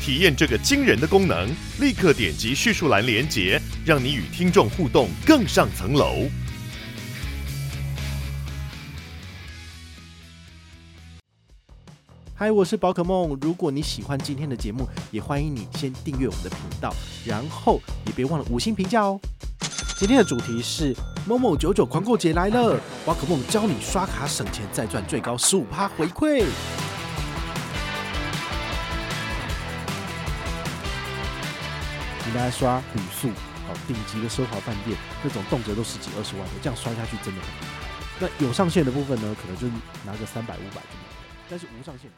体验这个惊人的功能，立刻点击叙述栏连结，让你与听众互动更上层楼。嗨，我是宝可梦。如果你喜欢今天的节目，也欢迎你先订阅我们的频道，然后也别忘了五星评价哦。今天的主题是某某九九狂购节来了，宝可梦教你刷卡省钱，再赚最高十五趴回馈。你拿来刷旅宿，好顶级的奢华饭店，那种动辄都十几二十万的，这样刷下去真的很。那有上限的部分呢，可能就拿个三百五百就。但是无上限。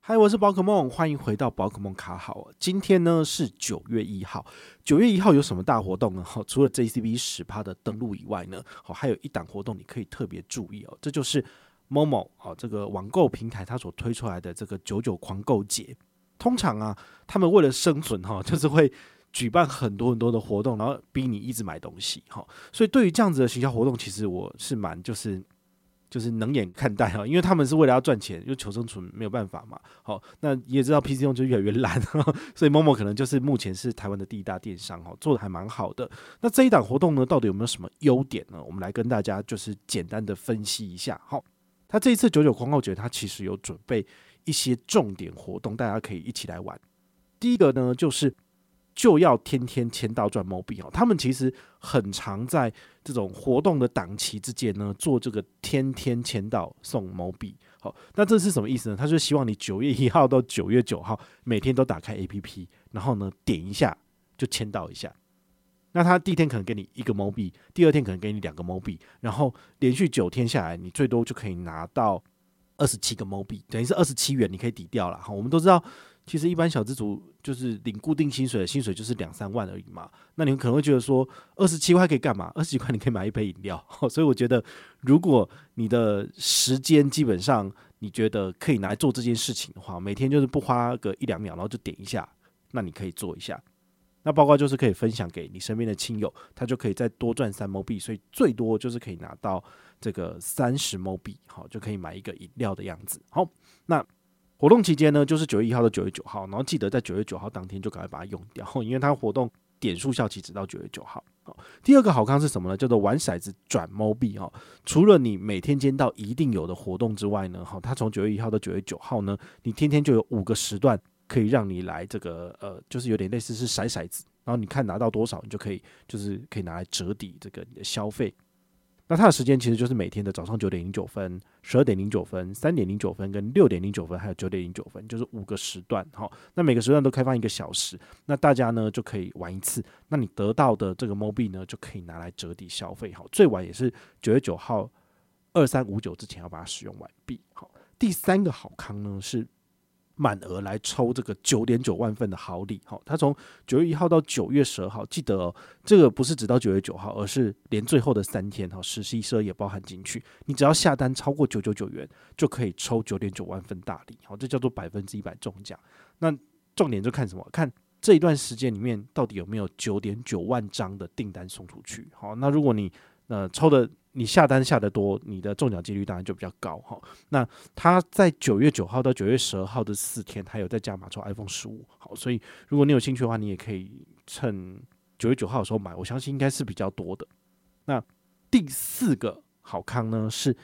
嗨，我是宝可梦，欢迎回到宝可梦卡好。今天呢是九月一号，九月一号有什么大活动呢？哈，除了 JCB 十趴的登录以外呢，好，还有一档活动你可以特别注意哦，这就是 Momo 啊这个网购平台它所推出来的这个九九狂购节。通常啊，他们为了生存哈，就是会举办很多很多的活动，然后逼你一直买东西哈。所以对于这样子的行销活动，其实我是蛮就是。就是冷眼看待哈，因为他们是为了要赚钱，就求生存没有办法嘛。好，那你也知道 PC 用就越来越烂，所以 Momo 可能就是目前是台湾的第一大电商哈，做的还蛮好的。那这一档活动呢，到底有没有什么优点呢？我们来跟大家就是简单的分析一下。好，他这一次九九狂购节，他其实有准备一些重点活动，大家可以一起来玩。第一个呢，就是。就要天天签到赚毛币哦，他们其实很常在这种活动的档期之间呢，做这个天天签到送毛币。好，那这是什么意思呢？他就希望你九月一号到九月九号每天都打开 APP，然后呢点一下就签到一下。那他第一天可能给你一个毛币，第二天可能给你两个毛币，然后连续九天下来，你最多就可以拿到二十七个毛币，等于是二十七元，你可以抵掉了。好，我们都知道。其实一般小资族就是领固定薪水薪水就是两三万而已嘛。那你们可能会觉得说，二十七块可以干嘛？二十七块你可以买一杯饮料。所以我觉得，如果你的时间基本上你觉得可以拿来做这件事情的话，每天就是不花个一两秒，然后就点一下，那你可以做一下。那包括就是可以分享给你身边的亲友，他就可以再多赚三毛币，所以最多就是可以拿到这个三十毛币，好，就可以买一个饮料的样子。好，那。活动期间呢，就是九月一号到九月九号，然后记得在九月九号当天就赶快把它用掉，因为它活动点数效期直到九月九号。好，第二个好康是什么呢？叫做玩骰子转猫币哈。除了你每天签到一定有的活动之外呢，哈，它从九月一号到九月九号呢，你天天就有五个时段可以让你来这个呃，就是有点类似是骰骰子，然后你看拿到多少，你就可以就是可以拿来折抵这个你的消费。那它的时间其实就是每天的早上九点零九分、十二点零九分、三点零九分跟六点零九分，还有九点零九分，就是五个时段。好，那每个时段都开放一个小时，那大家呢就可以玩一次。那你得到的这个 mo 币呢，就可以拿来折抵消费。好，最晚也是九月九号二三五九之前要把它使用完毕。好，第三个好康呢是。满额来抽这个九点九万份的好礼，好，他从九月一号到九月十二号，记得哦，这个不是只到九月九号，而是连最后的三天哈，实习生也包含进去。你只要下单超过九九九元，就可以抽九点九万份大礼，好，这叫做百分之一百中奖。那重点就看什么？看这一段时间里面到底有没有九点九万张的订单送出去。好，那如果你呃抽的。你下单下的多，你的中奖几率当然就比较高哈。那他在九月九号到九月十二号的四天，还有在加码抽 iPhone 十五。好，所以如果你有兴趣的话，你也可以趁九月九号的时候买，我相信应该是比较多的。那第四个好康呢是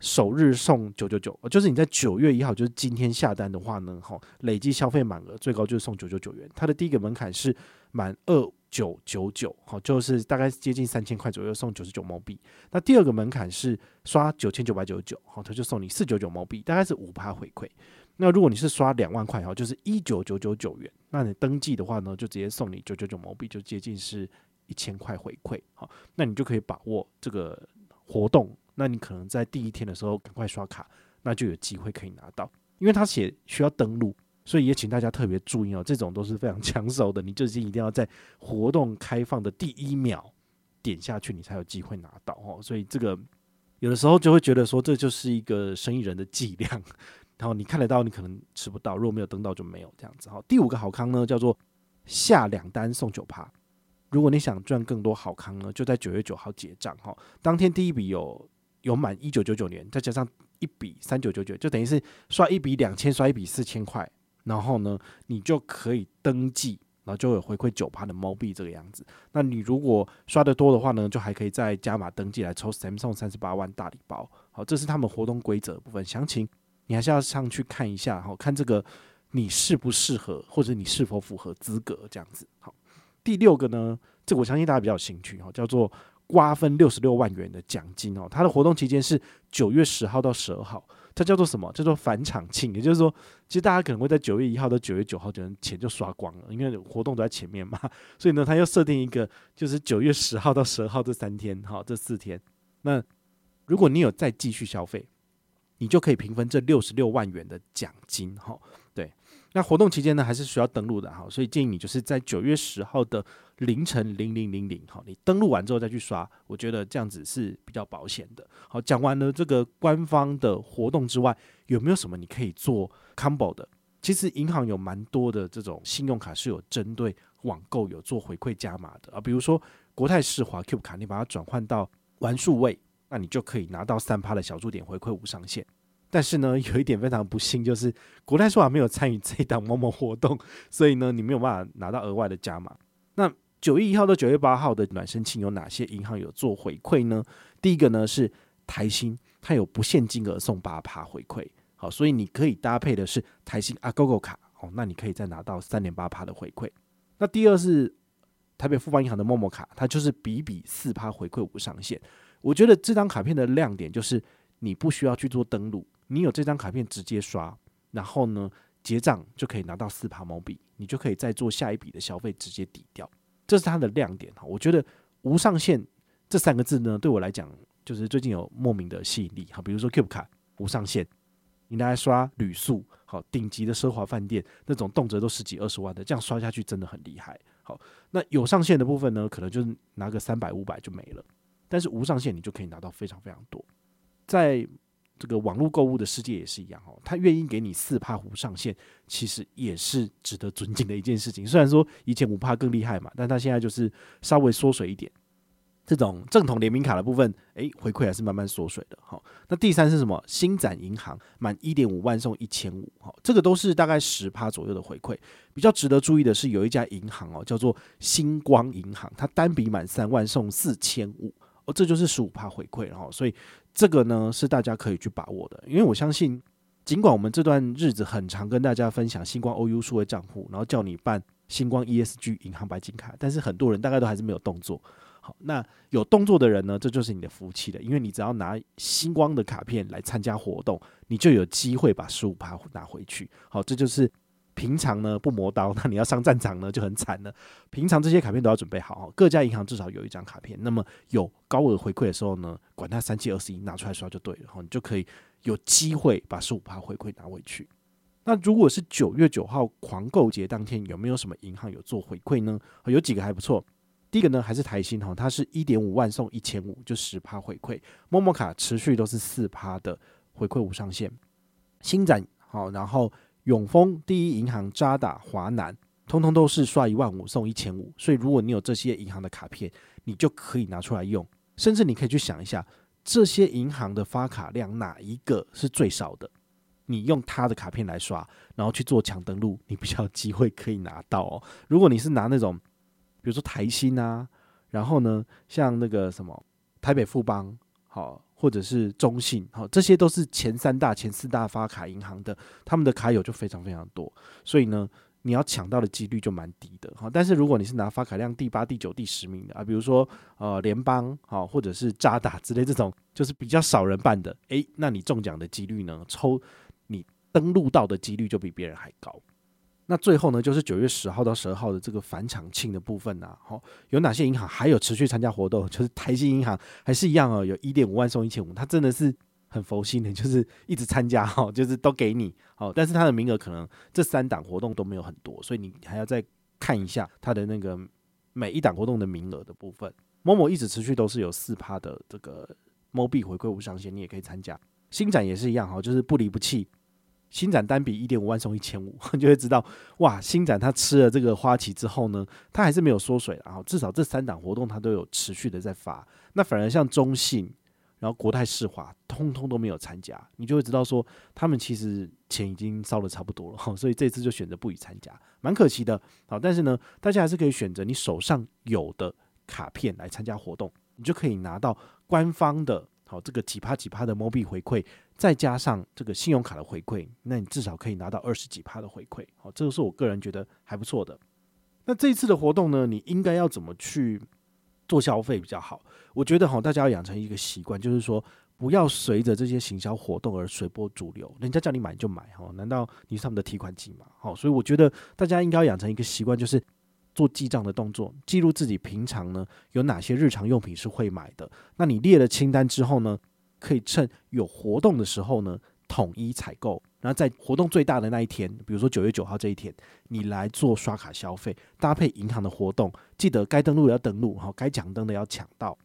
首日送九九九，就是你在九月一号，就是今天下单的话呢，哈，累计消费满额最高就是送九九九元。它的第一个门槛是满二。九九九，好，就是大概接近三千块左右，送九十九 mo 币。那第二个门槛是刷九千九百九十九，好，他就送你四九九毛币，大概是五趴回馈。那如果你是刷两万块，哈，就是一九九九九元，那你登记的话呢，就直接送你九九九毛币，就接近是一千块回馈，好，那你就可以把握这个活动。那你可能在第一天的时候赶快刷卡，那就有机会可以拿到，因为他写需要登录。所以也请大家特别注意哦，这种都是非常抢手的，你就是一定要在活动开放的第一秒点下去，你才有机会拿到哦。所以这个有的时候就会觉得说，这就是一个生意人的伎俩，然后你看得到，你可能吃不到，如果没有登到就没有这样子。好，第五个好康呢，叫做下两单送九趴。如果你想赚更多好康呢，就在九月九号结账哈。当天第一笔有有满一九九九年，再加上一笔三九九九，就等于是刷一笔两千，刷一笔四千块。然后呢，你就可以登记，然后就有回馈九趴的猫币这个样子。那你如果刷的多的话呢，就还可以再加码登记来抽 Samsung 三十八万大礼包。好，这是他们活动规则部分，详情你还是要上去看一下，好，看这个你适不适合，或者你是否符合资格这样子。好。第六个呢，这个我相信大家比较有兴趣哈，叫做瓜分六十六万元的奖金哦。它的活动期间是九月十号到十二号，它叫做什么？叫做返场庆。也就是说，其实大家可能会在九月一号到九月九号，就钱就刷光了，因为活动都在前面嘛。所以呢，它又设定一个，就是九月十号到十二号这三天，哈，这四天。那如果你有再继续消费，你就可以平分这六十六万元的奖金，哈。对，那活动期间呢，还是需要登录的哈，所以建议你就是在九月十号的凌晨零零零零，哈，你登录完之后再去刷，我觉得这样子是比较保险的。好，讲完了这个官方的活动之外，有没有什么你可以做 combo 的？其实银行有蛮多的这种信用卡是有针对网购有做回馈加码的啊，比如说国泰世华 Cube 卡，你把它转换到玩数位，那你就可以拿到三趴的小数点回馈无上限。但是呢，有一点非常不幸，就是国泰世华没有参与这档某某活动，所以呢，你没有办法拿到额外的加码。那九月一号到九月八号的暖身庆有哪些银行有做回馈呢？第一个呢是台新，它有不限金额送八趴回馈，好，所以你可以搭配的是台新 Agogo 卡，哦，那你可以再拿到三点八趴的回馈。那第二是台北富邦银行的 Momo 卡，它就是比比四趴回馈无上限。我觉得这张卡片的亮点就是你不需要去做登录。你有这张卡片直接刷，然后呢结账就可以拿到四趴毛币，你就可以再做下一笔的消费直接抵掉，这是它的亮点哈。我觉得无上限这三个字呢，对我来讲就是最近有莫名的吸引力哈。比如说 Cube 卡无上限，你拿来刷旅宿，好顶级的奢华饭店那种动辄都十几二十万的，这样刷下去真的很厉害。好，那有上限的部分呢，可能就是拿个三百五百就没了，但是无上限你就可以拿到非常非常多，在。这个网络购物的世界也是一样哦，他愿意给你四趴无上限，其实也是值得尊敬的一件事情。虽然说以前五趴更厉害嘛，但他现在就是稍微缩水一点。这种正统联名卡的部分，诶，回馈还是慢慢缩水的。好，那第三是什么？星展银行满一点五万送一千五，好，这个都是大概十趴左右的回馈。比较值得注意的是，有一家银行哦，叫做星光银行，它单笔满三万送四千五。哦，这就是十五趴回馈，然后所以这个呢是大家可以去把握的，因为我相信，尽管我们这段日子很常跟大家分享星光 OU 数位账户，然后叫你办星光 ESG 银行白金卡，但是很多人大概都还是没有动作。好，那有动作的人呢，这就是你的福气了，因为你只要拿星光的卡片来参加活动，你就有机会把十五趴拿回去。好，这就是。平常呢不磨刀，那你要上战场呢就很惨了。平常这些卡片都要准备好，各家银行至少有一张卡片。那么有高额回馈的时候呢，管它三七二十一，拿出来刷就对了。哈，你就可以有机会把十五趴回馈拿回去。那如果是九月九号狂购节当天，有没有什么银行有做回馈呢？有几个还不错。第一个呢还是台新哈，它是一点五万送一千五，就十趴回馈。Momo 卡持续都是四趴的回馈无上限。新展好，然后。永丰、第一银行、渣打、华南，通通都是刷一万五送一千五，所以如果你有这些银行的卡片，你就可以拿出来用。甚至你可以去想一下，这些银行的发卡量哪一个是最少的？你用他的卡片来刷，然后去做抢登录，你比较有机会可以拿到哦。如果你是拿那种，比如说台新啊，然后呢，像那个什么台北富邦，好。或者是中信，好，这些都是前三大、前四大发卡银行的，他们的卡友就非常非常多，所以呢，你要抢到的几率就蛮低的，好。但是如果你是拿发卡量第八、第九、第十名的啊，比如说呃联邦，好，或者是渣打之类这种，就是比较少人办的，诶，那你中奖的几率呢，抽你登录到的几率就比别人还高。那最后呢，就是九月十号到十二号的这个返场庆的部分呐，好，有哪些银行还有持续参加活动？就是台新银行还是一样哦，有一点五万送一千五，它真的是很佛心的，就是一直参加哈，就是都给你好，但是它的名额可能这三档活动都没有很多，所以你还要再看一下它的那个每一档活动的名额的部分。momo 一直持续都是有四趴的这个 mo 币回馈无上限，你也可以参加。新展也是一样哈，就是不离不弃。新展单笔一点五万送一千五，就会知道哇，新展他吃了这个花旗之后呢，他还是没有缩水，然后至少这三档活动他都有持续的在发。那反而像中信，然后国泰世华，通通都没有参加，你就会知道说他们其实钱已经烧的差不多了，所以这次就选择不予参加，蛮可惜的。好，但是呢，大家还是可以选择你手上有的卡片来参加活动，你就可以拿到官方的。好，这个几趴几趴的 mo 币回馈，再加上这个信用卡的回馈，那你至少可以拿到二十几趴的回馈。好，这个是我个人觉得还不错的。那这一次的活动呢，你应该要怎么去做消费比较好？我觉得哈，大家要养成一个习惯，就是说不要随着这些行销活动而随波逐流，人家叫你买就买哈。难道你是他们的提款机吗？好，所以我觉得大家应该要养成一个习惯，就是。做记账的动作，记录自己平常呢有哪些日常用品是会买的。那你列了清单之后呢，可以趁有活动的时候呢统一采购。然后在活动最大的那一天，比如说九月九号这一天，你来做刷卡消费，搭配银行的活动，记得该登录要登录，好，该抢登的要抢到。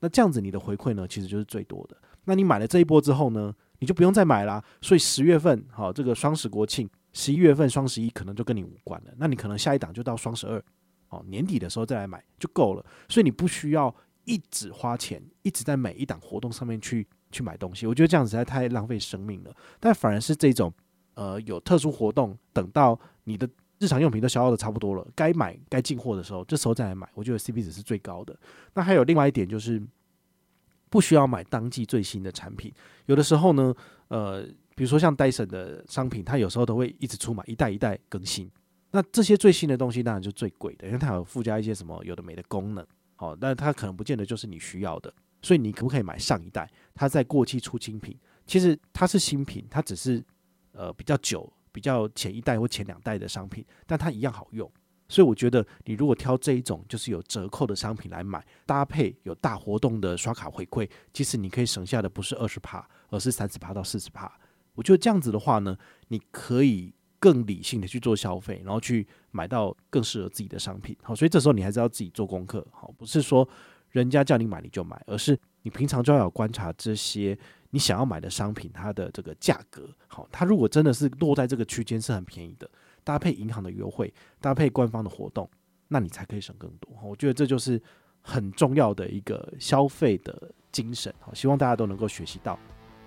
那这样子你的回馈呢，其实就是最多的。那你买了这一波之后呢，你就不用再买啦。所以十月份，好，这个双十国庆。十一月份双十一可能就跟你无关了，那你可能下一档就到双十二，哦，年底的时候再来买就够了，所以你不需要一直花钱，一直在每一档活动上面去去买东西，我觉得这样实在太浪费生命了。但反而是这种，呃，有特殊活动，等到你的日常用品都消耗的差不多了，该买该进货的时候，这时候再来买，我觉得 CP 值是最高的。那还有另外一点就是，不需要买当季最新的产品，有的时候呢，呃。比如说像戴森的商品，它有时候都会一直出嘛，一代一代更新。那这些最新的东西当然就最贵的，因为它有附加一些什么有的没的功能，好，但它可能不见得就是你需要的。所以你可不可以买上一代？它在过期出清品，其实它是新品，它只是呃比较久、比较前一代或前两代的商品，但它一样好用。所以我觉得你如果挑这一种就是有折扣的商品来买，搭配有大活动的刷卡回馈，其实你可以省下的不是二十帕，而是三十帕到四十帕。我觉得这样子的话呢，你可以更理性的去做消费，然后去买到更适合自己的商品。好，所以这时候你还是要自己做功课。好，不是说人家叫你买你就买，而是你平常就要有观察这些你想要买的商品它的这个价格。好，它如果真的是落在这个区间是很便宜的，搭配银行的优惠，搭配官方的活动，那你才可以省更多。我觉得这就是很重要的一个消费的精神。好，希望大家都能够学习到。